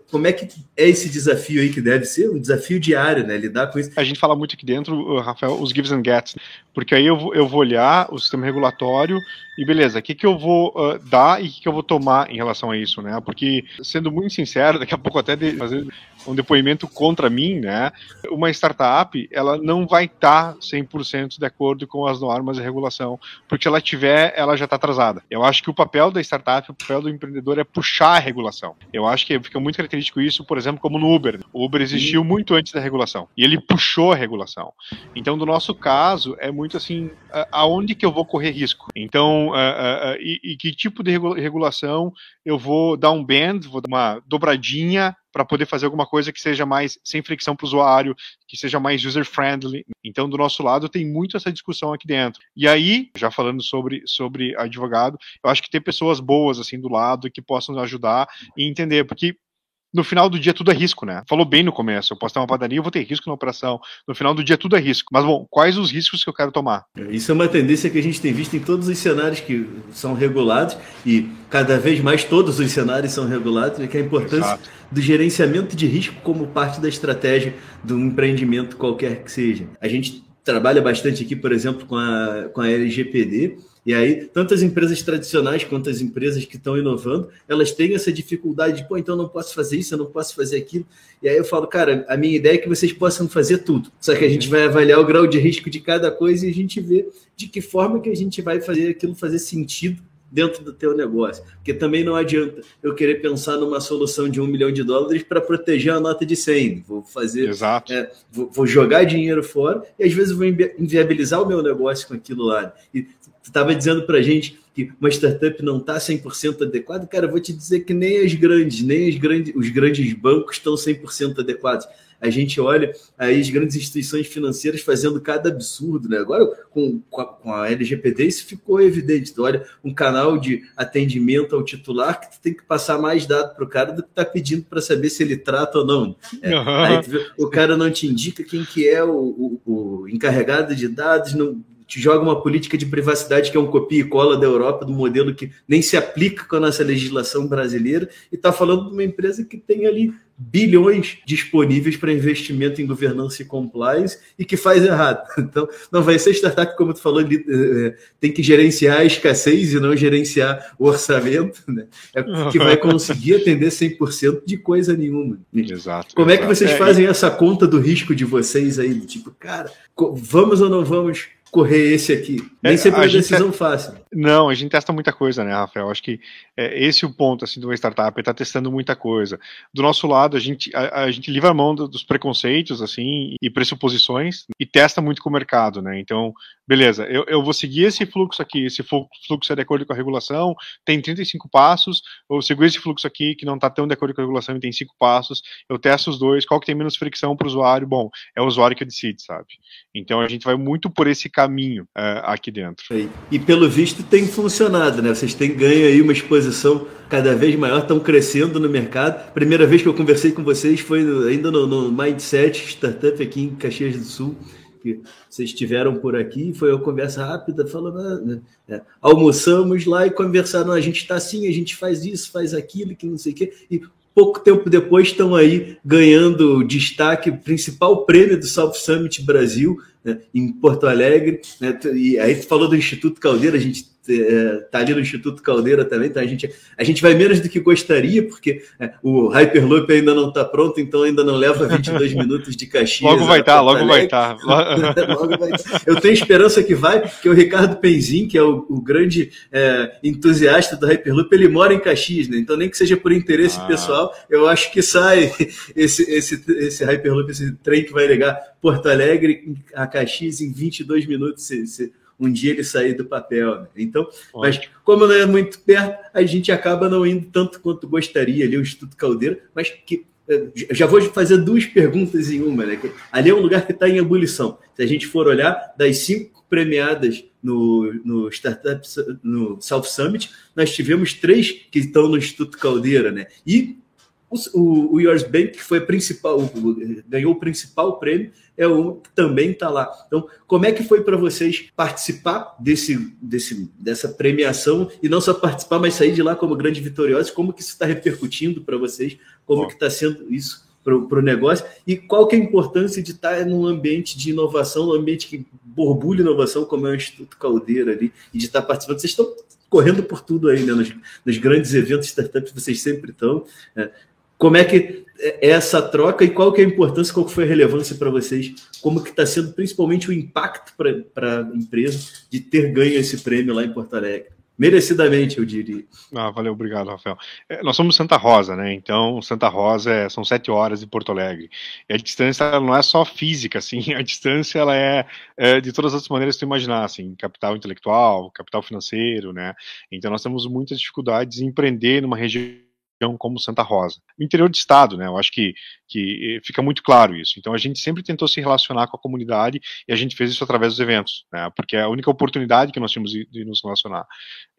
Speaker 1: como é que é esse desafio aí que deve ser um desafio diário, né? Lidar com isso.
Speaker 2: A gente fala muito aqui dentro, Rafael, os gives and gets, porque aí eu vou, eu vou olhar o sistema regulatório e beleza, o que, que eu vou uh, dar e o que, que eu vou tomar em relação a isso, né? Porque, sendo muito sincero, daqui a pouco até de fazer um depoimento contra mim, né? Uma startup, ela não vai estar tá 100% de acordo com as normas e regulação, porque se ela tiver, ela já está atrasada. Eu acho que o papel da startup, o papel do empreendedor é puxar a regulação. Eu acho que fica muito característico isso, por exemplo, como no Uber. O Uber existiu muito antes da regulação e ele puxou a regulação. Então, no nosso caso, é muito assim, aonde que eu vou correr risco? Então, e, e, que tipo de regulação eu vou dar um band, vou dar uma dobradinha para poder fazer alguma coisa que seja mais sem fricção para o usuário, que seja mais user-friendly. Então, do nosso lado, tem muito essa discussão aqui dentro. E aí, já falando sobre, sobre advogado, eu acho que ter pessoas boas assim do lado que possam ajudar e entender, porque no final do dia tudo é risco, né? Falou bem no começo, eu posso ter uma padaria, eu vou ter risco na operação. No final do dia tudo é risco. Mas bom, quais os riscos que eu quero tomar?
Speaker 1: Isso é uma tendência que a gente tem visto em todos os cenários que são regulados e cada vez mais todos os cenários são regulados, e que é a importância Exato. do gerenciamento de risco como parte da estratégia de um empreendimento qualquer que seja. A gente trabalha bastante aqui, por exemplo, com a, com a LGPD, e aí, tanto as empresas tradicionais quanto as empresas que estão inovando, elas têm essa dificuldade de, pô, então eu não posso fazer isso, eu não posso fazer aquilo. E aí eu falo, cara, a minha ideia é que vocês possam fazer tudo. Só que a gente vai avaliar o grau de risco de cada coisa e a gente vê de que forma que a gente vai fazer aquilo fazer sentido dentro do teu negócio. Porque também não adianta eu querer pensar numa solução de um milhão de dólares para proteger a nota de 100. Vou fazer.
Speaker 2: Exato.
Speaker 1: É, vou, vou, jogar dinheiro fora e às vezes vou inviabilizar o meu negócio com aquilo lá. E tu estava dizendo para a gente que uma startup não está 100% adequada. Cara, eu vou te dizer que nem as grandes, nem as grandes, os grandes bancos estão 100% adequados a gente olha aí as grandes instituições financeiras fazendo cada absurdo, né? Agora, com, com a, LGPD, isso ficou evidente. Tu olha um canal de atendimento ao titular que tu tem que passar mais dado para o cara do que tá pedindo para saber se ele trata ou não. É, uhum. aí, vê, o cara não te indica quem que é o, o, o encarregado de dados, não, te joga uma política de privacidade que é um copia e cola da Europa, do modelo que nem se aplica com a nossa legislação brasileira, e está falando de uma empresa que tem ali bilhões disponíveis para investimento em governança e compliance e que faz errado. Então, não vai ser startup, como tu falou, eh, eh, tem que gerenciar a escassez e não gerenciar o orçamento, né? É que vai conseguir atender 100% de coisa nenhuma.
Speaker 2: Exato.
Speaker 1: Como
Speaker 2: exato.
Speaker 1: é que vocês é, fazem essa conta do risco de vocês aí? Tipo, cara, vamos ou não vamos correr esse aqui. Nem é, sempre é uma decisão te... fácil.
Speaker 2: Não, a gente testa muita coisa, né, Rafael? Acho que é, esse é o ponto assim, de uma startup, está testando muita coisa. Do nosso lado, a gente, a, a gente livra a mão dos preconceitos assim e pressuposições e testa muito com o mercado, né? Então, beleza, eu, eu vou seguir esse fluxo aqui, esse fluxo é de acordo com a regulação, tem 35 passos, eu sigo esse fluxo aqui que não está tão de acordo com a regulação e tem 5 passos, eu testo os dois, qual que tem menos fricção para o usuário? Bom, é o usuário que decide, sabe? Então a gente vai muito por esse caminho uh, aqui dentro.
Speaker 1: E pelo visto tem funcionado, né? Vocês têm ganho aí uma exposição cada vez maior, estão crescendo no mercado. Primeira vez que eu conversei com vocês foi ainda no, no Mindset Startup aqui em Caxias do Sul que vocês estiveram por aqui, foi uma conversa rápida, falando, ah, né, é, almoçamos lá e conversaram, a gente está assim, a gente faz isso, faz aquilo, que não sei o quê, e pouco tempo depois estão aí ganhando destaque, principal prêmio do South Summit Brasil, né, em Porto Alegre, né, e aí falou do Instituto Caldeira, a gente tá ali no Instituto Caldeira também, então a gente, a gente vai menos do que gostaria, porque é, o Hyperloop ainda não está pronto, então ainda não leva 22 minutos de Caxias.
Speaker 2: Logo vai estar, tá, logo vai estar.
Speaker 1: Tá. Eu tenho esperança que vai, que o Ricardo Penzin, que é o, o grande é, entusiasta do Hyperloop, ele mora em Caxias, né? então nem que seja por interesse ah. pessoal, eu acho que sai esse, esse, esse Hyperloop, esse trem que vai ligar Porto Alegre a Caxias em 22 minutos. Se, se, um dia ele sair do papel. Né? Então, mas como não é muito perto, a gente acaba não indo tanto quanto gostaria ali o Instituto Caldeira, mas que eh, já vou fazer duas perguntas em uma, né? Ali é um lugar que está em ebulição. Se a gente for olhar, das cinco premiadas no, no Startup no South Summit, nós tivemos três que estão no Instituto Caldeira, né? E o, o Yours Bank, que foi principal, ganhou o principal prêmio, é um que também está lá. Então, como é que foi para vocês participar desse, desse, dessa premiação e não só participar, mas sair de lá como grande vitoriosos? Como que isso está repercutindo para vocês? Como Bom. que está sendo isso para o negócio? E qual que é a importância de estar num ambiente de inovação, num ambiente que borbulha inovação, como é o Instituto Caldeira ali, e de estar participando? Vocês estão correndo por tudo aí, né? Nos, nos grandes eventos startups vocês sempre estão. Né? Como é que é essa troca e qual que é a importância, qual que foi a relevância para vocês, como que está sendo principalmente o impacto para a empresa de ter ganho esse prêmio lá em Porto Alegre? Merecidamente, eu diria.
Speaker 2: Ah, valeu, obrigado, Rafael. É, nós somos Santa Rosa, né? Então, Santa Rosa é, são sete horas de Porto Alegre. E a distância não é só física, assim, a distância ela é, é de todas as maneiras que tu imaginar, assim, capital intelectual, capital financeiro, né? Então, nós temos muitas dificuldades em empreender numa região como Santa Rosa. No interior do estado, né? Eu acho que, que fica muito claro isso. Então a gente sempre tentou se relacionar com a comunidade e a gente fez isso através dos eventos, né? Porque é a única oportunidade que nós tínhamos de, de nos relacionar.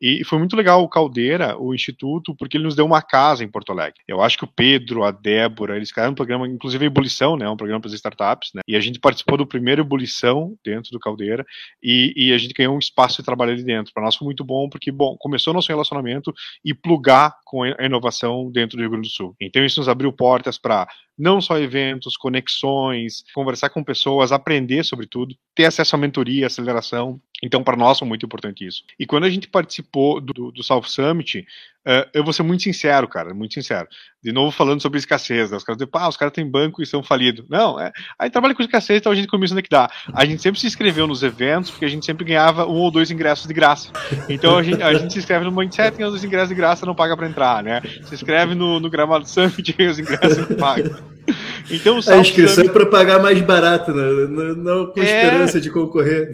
Speaker 2: E foi muito legal o Caldeira, o Instituto, porque ele nos deu uma casa em Porto Alegre. Eu acho que o Pedro, a Débora, eles criaram um programa, inclusive a Ebulição, né? Um programa para as startups, né? E a gente participou do primeiro Ebulição dentro do Caldeira e, e a gente ganhou um espaço de trabalho ali dentro. Para nós foi muito bom, porque, bom, começou nosso relacionamento e plugar com a inovação dentro do Rio Grande do Sul. Então isso nos abriu portas para não só eventos, conexões, conversar com pessoas, aprender sobre tudo, ter acesso à mentoria, aceleração. Então, para nós é muito importante isso. E quando a gente participou do, do South Summit, uh, eu vou ser muito sincero, cara, muito sincero. De novo, falando sobre escassez. Né? Os caras dizem, pá, os caras têm banco e são falidos. Não, é, aí trabalha com escassez, então a gente começa onde é que dá. A gente sempre se inscreveu nos eventos, porque a gente sempre ganhava um ou dois ingressos de graça. Então a gente, a gente se inscreve no Mindset, ganha os ingressos de graça, não paga para entrar, né? Se inscreve no, no Gramado Summit, ganha os ingressos não paga.
Speaker 1: Então, a inscrição é para pagar mais barato, né? não, não com é. esperança de concorrer.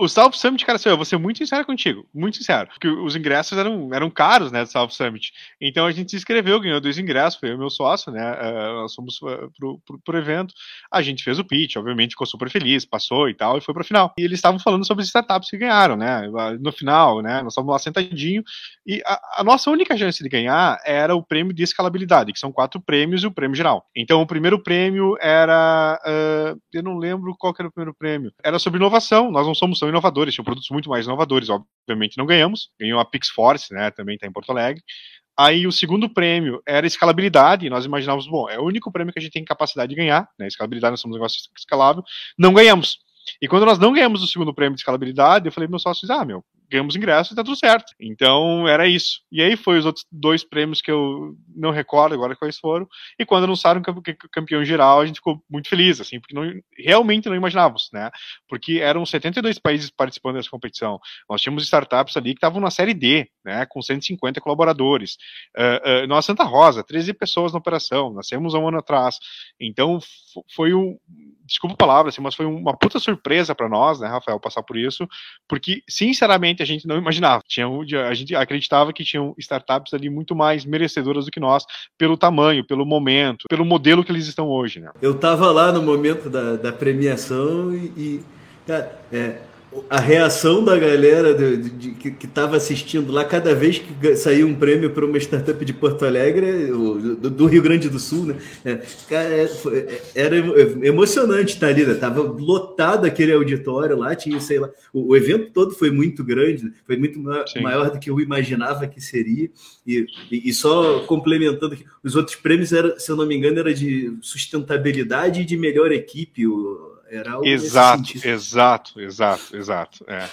Speaker 2: O South Summit, cara, assim, eu vou ser muito sincero contigo, muito sincero, porque os ingressos eram, eram caros, né, do South Summit. Então a gente se inscreveu, ganhou dois ingressos, foi o meu sócio, né, uh, nós fomos uh, pro, pro, pro, evento, a gente fez o pitch, obviamente ficou super feliz, passou e tal, e foi pro final. E eles estavam falando sobre as startups que ganharam, né, no final, né, nós estávamos lá sentadinho, e a, a, nossa única chance de ganhar era o prêmio de escalabilidade, que são quatro prêmios e o prêmio geral. Então o primeiro prêmio era, uh, eu não lembro qual era o primeiro prêmio, era sobre inovação, nós não somos tão inovadores, tinham produtos muito mais inovadores, obviamente não ganhamos, ganhou a Pixforce, né, também está em Porto Alegre. Aí o segundo prêmio era escalabilidade, e nós imaginávamos, bom, é o único prêmio que a gente tem capacidade de ganhar, né, escalabilidade, nós somos um negócio escalável, não ganhamos. E quando nós não ganhamos o segundo prêmio de escalabilidade, eu falei para meus sócios, ah, meu, ganhamos ingresso e tá tudo certo. Então era isso. E aí foi os outros dois prêmios que eu não recordo agora quais foram. E quando anunciaram o campeão geral, a gente ficou muito feliz, assim, porque não, realmente não imaginávamos, né? Porque eram 72 países participando dessa competição. Nós tínhamos startups ali que estavam na série D, né, com 150 colaboradores. Uh, uh, nós, Santa Rosa, 13 pessoas na operação, nascemos há um ano atrás. Então foi um desculpa a palavra, assim, mas foi uma puta surpresa para nós, né, Rafael, passar por isso, porque, sinceramente, a gente não imaginava. Tinha, a gente acreditava que tinham startups ali muito mais merecedoras do que nós, pelo tamanho, pelo momento, pelo modelo que eles estão hoje, né.
Speaker 1: Eu tava lá no momento da, da premiação e, e é, a reação da galera de, de, de, que estava assistindo lá, cada vez que saiu um prêmio para uma startup de Porto Alegre, do, do, Rio Grande do Sul, né? É, é, é, era emocionante estar ali, né? Tava lotado aquele auditório lá, tinha, sei lá, o, o evento todo foi muito grande, né? foi muito ma Sim. maior do que eu imaginava que seria. E, e, e só complementando, os outros prêmios, era, se eu não me engano, era de sustentabilidade e de melhor equipe. O,
Speaker 2: era algo exato, exato, exato, exato. É.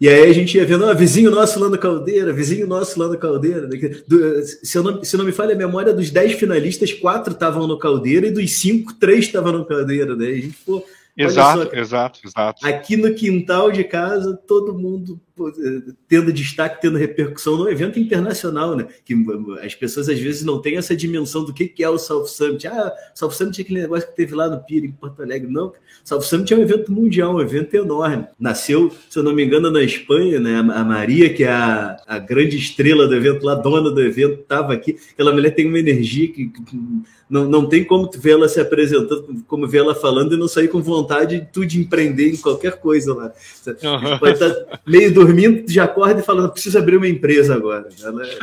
Speaker 1: E aí a gente ia vendo, ah, vizinho nosso lá no Caldeira, vizinho nosso lá no Caldeira. Né? Do, se, eu não, se não me falha a memória, dos 10 finalistas, quatro estavam no Caldeira e dos cinco, três estavam no Caldeira. Né? A gente, pô,
Speaker 2: Exato, só, exato, exato.
Speaker 1: Aqui no quintal de casa, todo mundo tendo destaque, tendo repercussão no evento internacional, né? Que as pessoas às vezes não têm essa dimensão do que, que é o South Summit. Ah, South Summit é aquele negócio que teve lá no Pira, em Porto Alegre. Não, South Summit é um evento mundial, um evento enorme. Nasceu, se eu não me engano, na Espanha, né? A Maria, que é a, a grande estrela do evento, lá, dona do evento, estava aqui. Aquela mulher tem uma energia que, que não, não tem como tu ver ela se apresentando, como ver ela falando e não sair com vontade de tu de empreender em qualquer coisa lá. Pode estar meio dormindo, já acorda e falando, preciso abrir uma empresa agora. Ela,
Speaker 2: é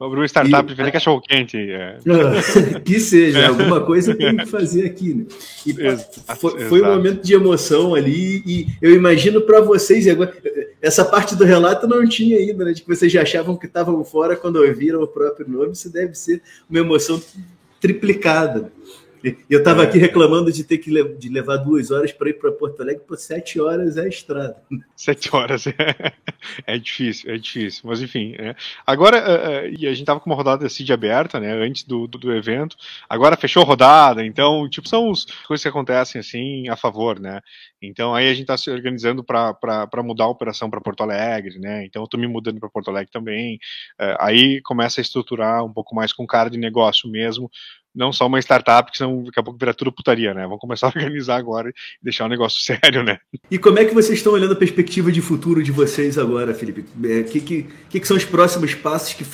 Speaker 2: abrir uma startup, e, vender cachorro quente. É.
Speaker 1: que seja, é. alguma coisa tem que fazer aqui. Né? E exato, foi, foi um momento de emoção ali, e eu imagino para vocês, agora, essa parte do relato não tinha ainda, né? De que vocês já achavam que estavam fora quando ouviram o próprio nome, isso deve ser uma emoção triplicada. Eu estava é. aqui reclamando de ter que de levar duas horas para ir para Porto Alegre, por sete horas é a estrada.
Speaker 2: Sete horas, é, é difícil, é difícil. Mas enfim, é. agora, uh, uh, e a gente estava com uma rodada de CID aberta, né, antes do, do, do, evento, agora fechou a rodada, então, tipo, são as coisas que acontecem assim a favor, né? Então aí a gente está se organizando para mudar a operação para Porto Alegre, né? Então eu estou me mudando para Porto Alegre também. Aí começa a estruturar um pouco mais com cara de negócio mesmo, não só uma startup, que senão daqui a pouco vira tudo putaria, né? Vamos começar a organizar agora e deixar um negócio sério, né?
Speaker 1: E como é que vocês estão olhando a perspectiva de futuro de vocês agora, Felipe? O é, que, que, que, são os próximos passos que,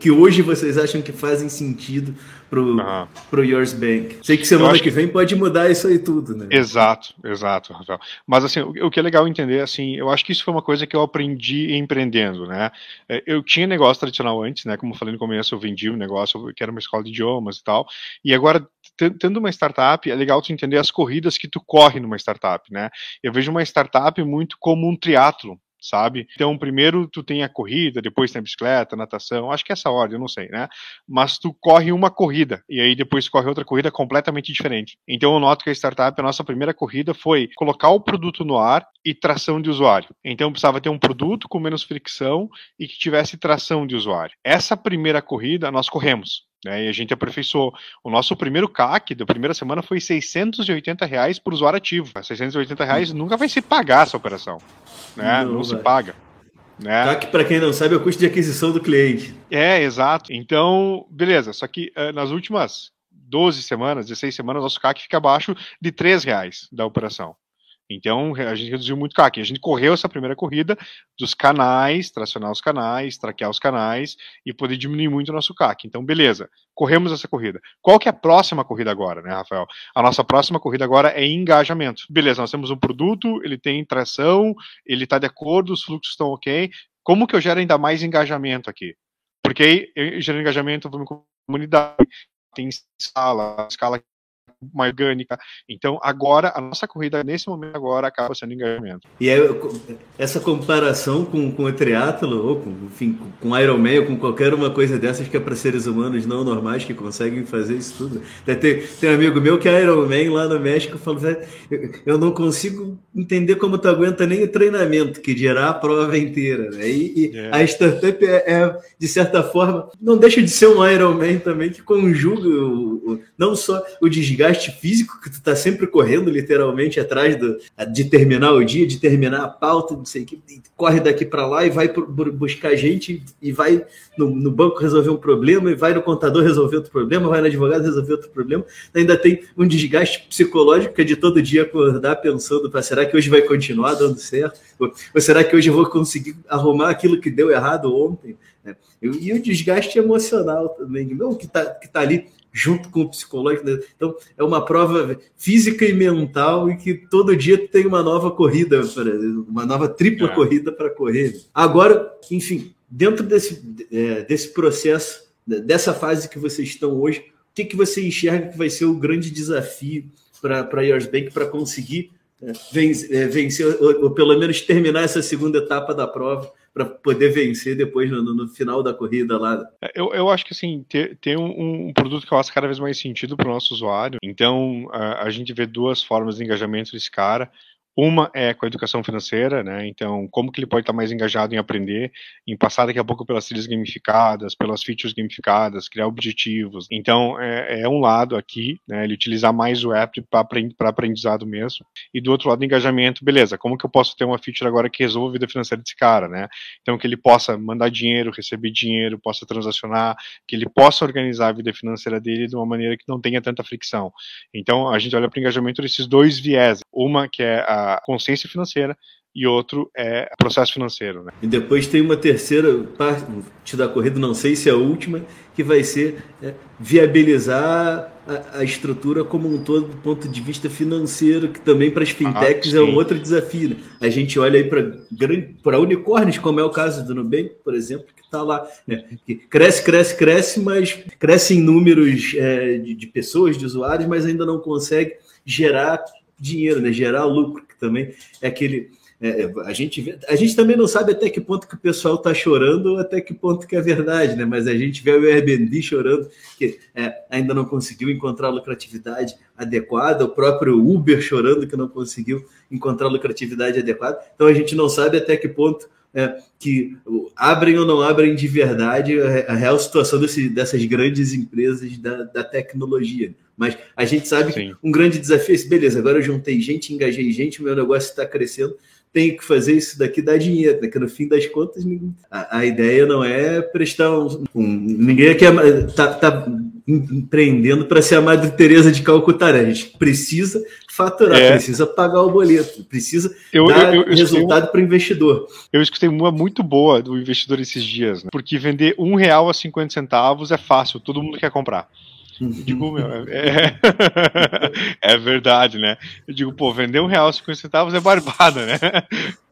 Speaker 1: que hoje vocês acham que fazem sentido pro, uhum. pro Yours Bank? Sei que semana que, que vem pode mudar isso aí tudo, né?
Speaker 2: Exato, exato, Rafael. Mas assim, o, o, que é legal entender, assim, eu acho que isso foi uma coisa que eu aprendi empreendendo, né? É, eu tinha negócio tradicional antes, né? Como eu falei no começo, eu vendi um negócio que era uma escola de idiomas e tal. E agora, tendo uma startup, é legal tu entender as corridas que tu corre numa startup, né? Eu vejo uma startup muito como um triatlo, sabe? Então, primeiro tu tem a corrida, depois tem a bicicleta, natação, acho que é essa ordem, eu não sei, né? Mas tu corre uma corrida e aí depois corre outra corrida completamente diferente. Então, eu noto que a startup, a nossa primeira corrida foi colocar o produto no ar e tração de usuário. Então, precisava ter um produto com menos fricção e que tivesse tração de usuário. Essa primeira corrida nós corremos. Né, e a gente aperfeiçoou. O nosso primeiro CAC da primeira semana foi 680 reais por usuário ativo. 680 reais nunca vai se pagar essa operação. Né? Não, não se paga.
Speaker 1: Né? CAC, para quem não sabe, é o custo de aquisição do cliente.
Speaker 2: É, exato. Então, beleza. Só que uh, nas últimas 12 semanas, 16 semanas, nosso CAC fica abaixo de 3 reais da operação. Então, a gente reduziu muito CAC. A gente correu essa primeira corrida dos canais, tracionar os canais, traquear os canais e poder diminuir muito o nosso CAC. Então, beleza, corremos essa corrida. Qual que é a próxima corrida agora, né, Rafael? A nossa próxima corrida agora é engajamento. Beleza, nós temos um produto, ele tem tração, ele está de acordo, os fluxos estão ok. Como que eu gero ainda mais engajamento aqui? Porque aí, eu gero engajamento para uma comunidade, tem escala, escala mais orgânica. Então, agora, a nossa corrida, nesse momento agora, acaba sendo engajamento.
Speaker 1: E é, essa comparação com, com o triatlo, ou com, enfim, com Ironman, ou com qualquer uma coisa dessas que é para seres humanos não normais que conseguem fazer isso tudo. Tem, tem um amigo meu que é Ironman lá no México, falou, eu não consigo entender como tu aguenta nem o treinamento, que dirá a prova inteira. Né? E, e é. a startup é, é, de certa forma, não deixa de ser um Ironman também, que conjuga o, o, não só o desgaste desgaste físico, que tu tá sempre correndo literalmente atrás do, de terminar o dia, de terminar a pauta, não sei o que, corre daqui para lá e vai buscar gente e vai no, no, banco resolver um problema, e vai no contador resolver outro problema, vai no advogado resolver outro problema. Ainda tem um desgaste psicológico que é de todo dia acordar pensando, será que hoje vai continuar dando certo? Ou, ou será que hoje eu vou conseguir arrumar aquilo que deu errado ontem? É. E o desgaste emocional também, não que está que tá ali junto com o psicológico. Né? Então, é uma prova física e mental e que todo dia tem uma nova corrida, uma nova tripla é. corrida para correr. Agora, enfim, dentro desse, é, desse processo, dessa fase que vocês estão hoje, o que, que você enxerga que vai ser o grande desafio para a Yours Bank para conseguir é, vencer, vencer ou, ou pelo menos terminar essa segunda etapa da prova? Para poder vencer depois no, no, final da corrida lá.
Speaker 2: É, eu, eu acho que assim, ter, ter um, um produto que faça cada vez mais sentido para o nosso usuário. Então, a, a gente vê duas formas de engajamento desse cara. Uma é com a educação financeira, né? Então, como que ele pode estar mais engajado em aprender, em passar daqui a pouco pelas trilhas gamificadas, pelas features gamificadas, criar objetivos. Então, é, é um lado aqui, né? Ele utilizar mais o app para aprendizado mesmo. E do outro lado, engajamento, beleza, como que eu posso ter uma feature agora que resolva a vida financeira desse cara, né? Então, que ele possa mandar dinheiro, receber dinheiro, possa transacionar, que ele possa organizar a vida financeira dele de uma maneira que não tenha tanta fricção. Então, a gente olha para o engajamento desses dois viés. Uma que é a consciência financeira e outro é processo financeiro. Né?
Speaker 1: E depois tem uma terceira parte da corrida, não sei se é a última, que vai ser é, viabilizar a, a, estrutura como um todo do ponto de vista financeiro, que também para as ah, fintechs ah, é um outro desafio. Né? A gente olha aí para unicórnios, como é o caso do Nubank, por exemplo, que está lá, né? que cresce, cresce, cresce, mas cresce em números é, de, de pessoas, de usuários, mas ainda não consegue gerar dinheiro, né? gerar lucro, que também é aquele É, é, a, gente a gente também não sabe até que ponto que o pessoal está chorando até que ponto que é verdade, né? Mas a gente vê o Airbnb chorando que é, ainda não conseguiu encontrar lucratividade adequada, o próprio Uber chorando que não conseguiu encontrar lucratividade adequada. Então a gente não sabe até que ponto é, que abrem ou não abrem de verdade a, real situação desse, dessas grandes empresas da, da tecnologia. Mas a gente sabe Sim. que um grande desafio é esse, beleza, agora eu juntei gente, engajei gente, o meu negócio está crescendo, tenho que fazer isso daqui dar dinheiro, porque no fim das contas a, a ideia não é prestar um, um ninguém aqui é, tá, tá empreendendo para ser a Madre Teresa de Calcutá, né? A gente precisa faturar, é. precisa pagar o boleto, precisa eu, dar eu, eu, resultado para o investidor.
Speaker 2: Eu escutei uma muito boa do investidor esses dias, né? porque vender um real a 50 centavos é fácil, todo mundo quer comprar. Eu digo, meu, é, é, é, verdade, né? Eu digo, pô, vender um real e 50 centavos é barbada, né?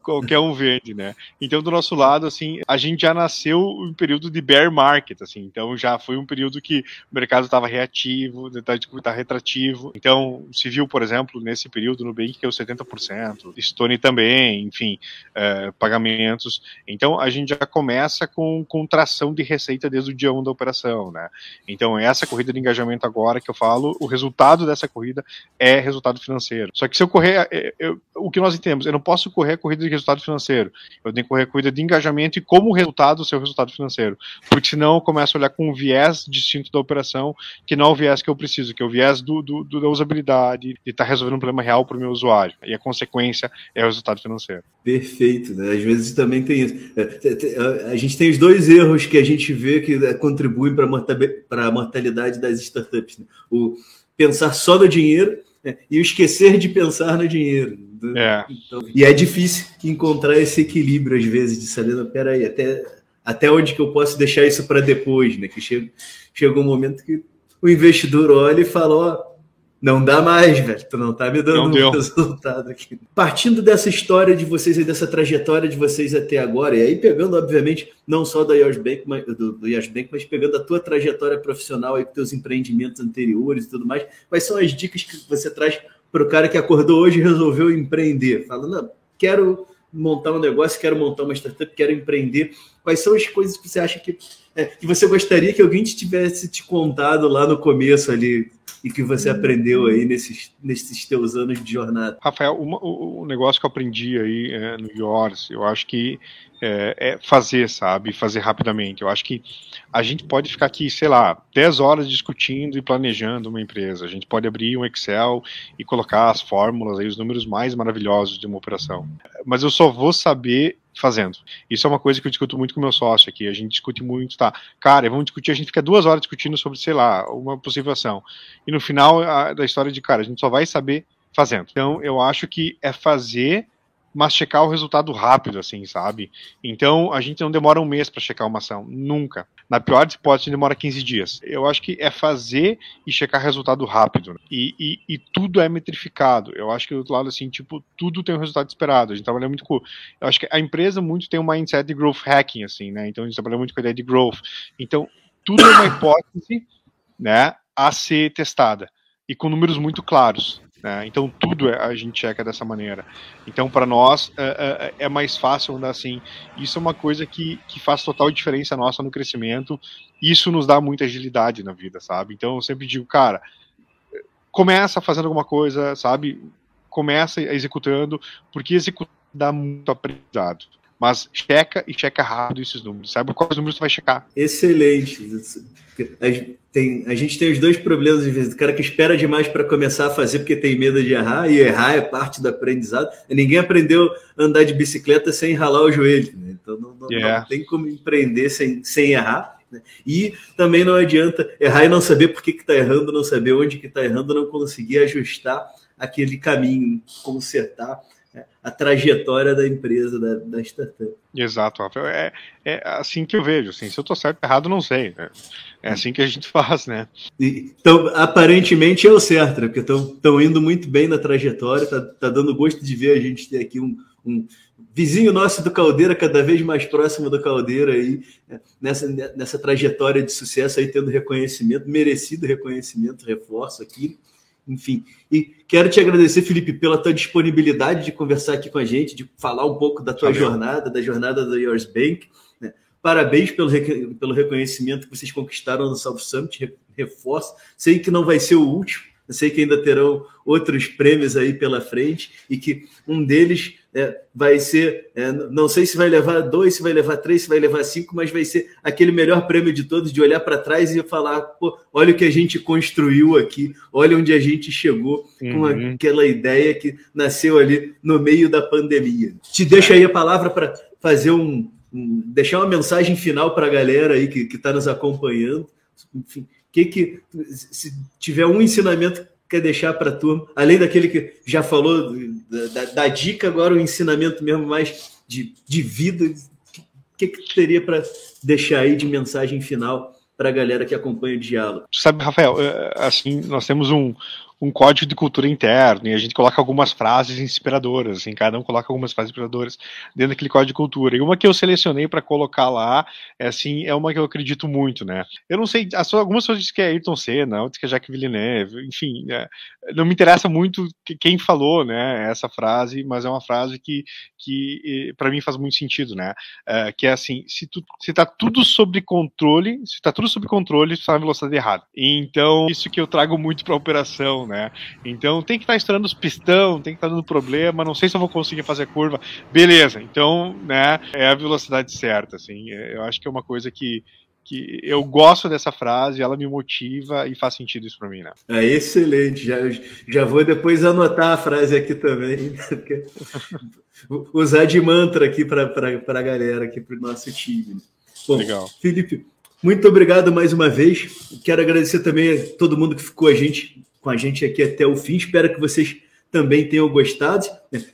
Speaker 2: Qualquer um vende, né? Então, do nosso lado, assim, a gente já nasceu em período de bear market, assim, então já foi um período que o mercado estava reativo, estava tá retrativo. Então, se viu, por exemplo, nesse período no Bank que é o 70%, Stone também, enfim, é, pagamentos. Então, a gente já começa com contração de receita desde o dia 1 da operação, né? Então, essa corrida de engajamento agora que eu falo, o resultado dessa corrida é resultado financeiro. Só que se eu correr, é, eu, o que nós entendemos, eu não posso correr a corrida de resultado financeiro. Eu tenho que correr corrida de engajamento e como resultado o seu resultado financeiro. Porque senão eu começo a olhar com um viés distinto da operação, que não é o viés que eu preciso, que é o viés do, do, do da usabilidade, de estar tá resolvendo um problema real para o meu usuário. E a consequência é o resultado financeiro.
Speaker 1: Perfeito, né? Às vezes também tem isso. É, a gente tem os dois erros que a gente vê que é, contribuem para a mortalidade das startups. Né? O pensar só no dinheiro né? e o esquecer de pensar no dinheiro. É. Então, e é difícil encontrar esse equilíbrio, às vezes, de saber, não, peraí, até, até onde que eu posso deixar isso para depois, né? Que chega, chega um momento que o investidor olha e fala, ó, não dá mais, velho, tu não tá me dando um resultado aqui. Partindo dessa história de vocês e dessa trajetória de vocês até agora, e aí pegando, obviamente, não só da Yours Bank, mas, do, do Bank, mas pegando a tua trajetória profissional aí com teus empreendimentos anteriores e tudo mais, quais são as dicas que você traz para o cara que acordou hoje e resolveu empreender. Fala, não, quero montar um negócio, quero montar uma startup, quero empreender. Quais são as coisas que você acha que, é, que você gostaria que alguém te tivesse te contado lá no começo ali e que você aprendeu aí nesses, nesses teus anos de jornada?
Speaker 2: Rafael, uma, o, o, negócio que eu aprendi aí é, no Yours, eu acho que é, é, fazer, sabe? Fazer rapidamente. Eu acho que a gente pode ficar aqui, sei lá, 10 horas discutindo e planejando uma empresa. A gente pode abrir um Excel e colocar as fórmulas aí, os números mais maravilhosos de uma operação. Mas eu só vou saber fazendo. Isso é uma coisa que eu discuto muito com meu sócio aqui. A gente discute muito, tá? Cara, vamos discutir, a gente fica duas horas discutindo sobre, sei lá, uma possível ação. E no final da história de, cara, a gente só vai saber fazendo. Então, eu acho que é fazer mas checar o resultado rápido, assim, sabe? Então, a gente não demora um mês para checar uma ação, nunca. Na pior das hipóteses, demora 15 dias. Eu acho que é fazer e checar resultado rápido. E, e, e, tudo é metrificado. Eu acho que do outro lado, assim, tipo, tudo tem um resultado esperado. A gente trabalha muito com. Eu acho que a empresa muito tem um mindset de growth hacking, assim, né? Então, a gente trabalha muito com a ideia de growth. Então, tudo é uma hipótese, né, a ser testada. E com números muito claros. Né? Então tudo é, a gente checa dessa maneira. Então para nós é, é, é, mais fácil andar assim. Isso é uma coisa que, que faz total diferença nossa no crescimento. Isso nos dá muita agilidade na vida, sabe? Então eu sempre digo, cara, começa fazendo alguma coisa, sabe? Começa executando, porque executar dá muito aprendizado mas checa e checa rápido esses números. Sabe quais números você vai checar?
Speaker 1: Excelente. A, tem, a gente tem os dois problemas, às vezes. O cara que espera demais para começar a fazer porque tem medo de errar, e errar é parte do aprendizado. Ninguém aprendeu a andar de bicicleta sem ralar o joelho. Né? Então não, não, yeah. não, tem como empreender sem, sem errar. Né? E também não adianta errar e não saber por que está errando, não saber onde que está errando, não conseguir ajustar aquele caminho, consertar a trajetória da empresa, da, da startup.
Speaker 2: Exato, Rafael. É, é assim que eu vejo. Assim, se eu estou certo ou errado, não sei. Né? É assim que a gente faz, né?
Speaker 1: Então, aparentemente é o certo, né? Porque estão indo muito bem na trajetória, tá, tá dando gosto de ver a gente ter aqui um, um vizinho nosso do Caldeira, cada vez mais próximo do Caldeira aí, né? nessa, nessa trajetória de sucesso aí, tendo reconhecimento, merecido reconhecimento, reforço aqui. Enfim. E quero te agradecer, Felipe, pela tua disponibilidade de conversar aqui com a gente, de falar um pouco da tua Valeu. jornada, da jornada da Yours Bank. Né? Parabéns pelo, pelo reconhecimento que vocês conquistaram no South Summit, reforço. Sei que não vai ser o último, sei que ainda terão outros prêmios aí pela frente e que um deles é, vai ser, é, não sei se vai levar dois, se vai levar três, se vai levar cinco, mas vai ser aquele melhor prêmio de todos, de olhar para trás e falar, pô, olha o que a gente construiu aqui, olha onde a gente chegou uhum. com aquela ideia que nasceu ali no meio da pandemia. Te deixo aí a palavra para fazer um, um, deixar uma mensagem final para a galera aí que está nos acompanhando. Enfim, que que se tiver um ensinamento quer deixar para a turma, além daquele que já falou da, da, dica, agora o ensinamento mesmo mais de, de vida, o que, que teria para deixar aí de mensagem final para a galera que acompanha o diálogo?
Speaker 2: Sabe, Rafael, é, assim, nós temos um, um código de cultura interno e a gente coloca algumas frases inspiradoras, assim, cada um coloca algumas frases inspiradoras dentro daquele código de cultura. E uma que eu selecionei para colocar lá, é assim, é uma que eu acredito muito, né? Eu não sei, algumas pessoas dizem que é Ayrton Senna, outras que é Jacques Villeneuve, enfim, é, não me interessa muito quem falou, né, essa frase, mas é uma frase que, que para mim faz muito sentido, né? É, que é assim, se, tu, se tá tudo sob controle, se tá tudo sob controle, tu tá na velocidade errada. Então, isso que eu trago muito para operação, né? Né? Então tem que estar tá estourando os pistão, tem que estar tá dando problema, não sei se eu vou conseguir fazer curva. Beleza, então, né, é a velocidade certa, assim. É, eu acho que é uma coisa que que eu gosto dessa frase, ela me motiva e faz sentido isso para mim, né?
Speaker 1: É excelente. Já, já vou depois anotar a frase aqui também, usar de mantra aqui para a galera, aqui para o nosso time. Bom, Legal. Felipe, muito obrigado mais uma vez. Quero agradecer também a todo mundo que ficou a gente com a gente aqui até o fim. Espero que vocês também tenham gostado.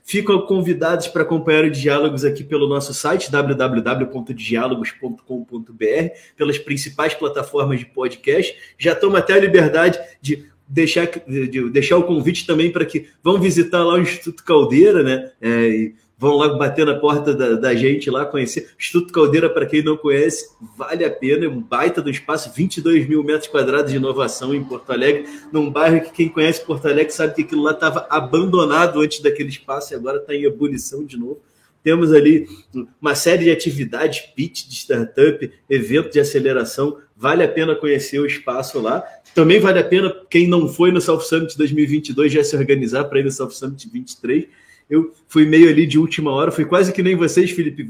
Speaker 1: Ficam convidados para acompanhar os diálogos aqui pelo nosso site www.diálogos.com.br, pelas principais plataformas de podcast. Já tomo até a liberdade de deixar, de deixar o convite também para que vão visitar lá o Instituto Caldeira, né? É, vão lá bater na porta da, da gente lá, conhecer. Instituto Caldeira, para quem não conhece, vale a pena, é um baita do espaço, 22 mil metros quadrados de inovação em Porto Alegre, num bairro que quem conhece Porto Alegre sabe que aquilo lá estava abandonado antes daquele espaço e agora está em ebulição de novo. Temos ali uma série de atividades, pitch de startup, evento de aceleração. Vale a pena conhecer o espaço lá. Também vale a pena quem não foi no South Summit 2022 já se organizar para ir no South Summit 23 eu fui meio ali de última hora, fui quase que nem vocês, Felipe.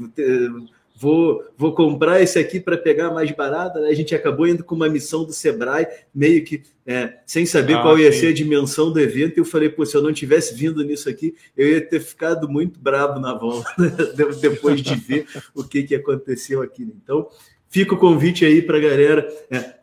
Speaker 1: Vou, vou comprar esse aqui para pegar mais barato. Né? A gente acabou indo com uma missão do Sebrae, meio que é, sem saber ah, qual ia sim. ser a dimensão do evento. E eu falei, pô, se eu não tivesse vindo nisso aqui, eu ia ter ficado muito bravo na volta, depois de ver o que, que aconteceu aqui. Então, fica o convite aí para a galera é,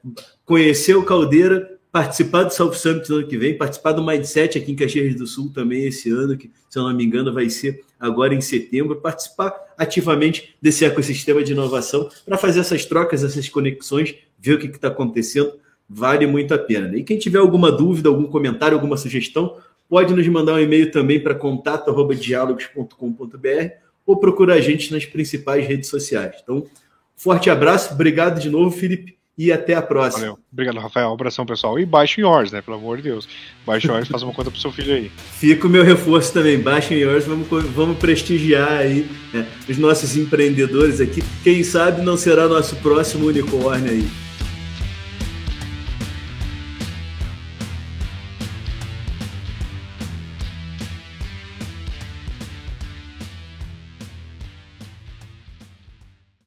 Speaker 1: conhecer o Caldeira, participar do South Summit no ano que vem, participar do Mindset aqui em Caxias do Sul também esse ano, que se eu não me engano vai ser agora em setembro, participar ativamente desse ecossistema de inovação para fazer essas trocas, essas conexões, ver o que está acontecendo, vale muito a pena. E quem tiver alguma dúvida, algum comentário, alguma sugestão, pode nos mandar um e-mail também para contato@dialogos.com.br ou procurar a gente nas principais redes sociais. Então, forte abraço, obrigado de novo, Felipe e até a próxima. Valeu.
Speaker 2: Obrigado, Rafael. Um abração, pessoal. E baixe yours, né? Pelo amor de Deus. Baixe yours, faça uma conta pro seu filho aí.
Speaker 1: Fica o meu reforço também. Baixem yours, vamos, vamos prestigiar aí né, os nossos empreendedores aqui. Quem sabe não será nosso próximo unicórnio aí.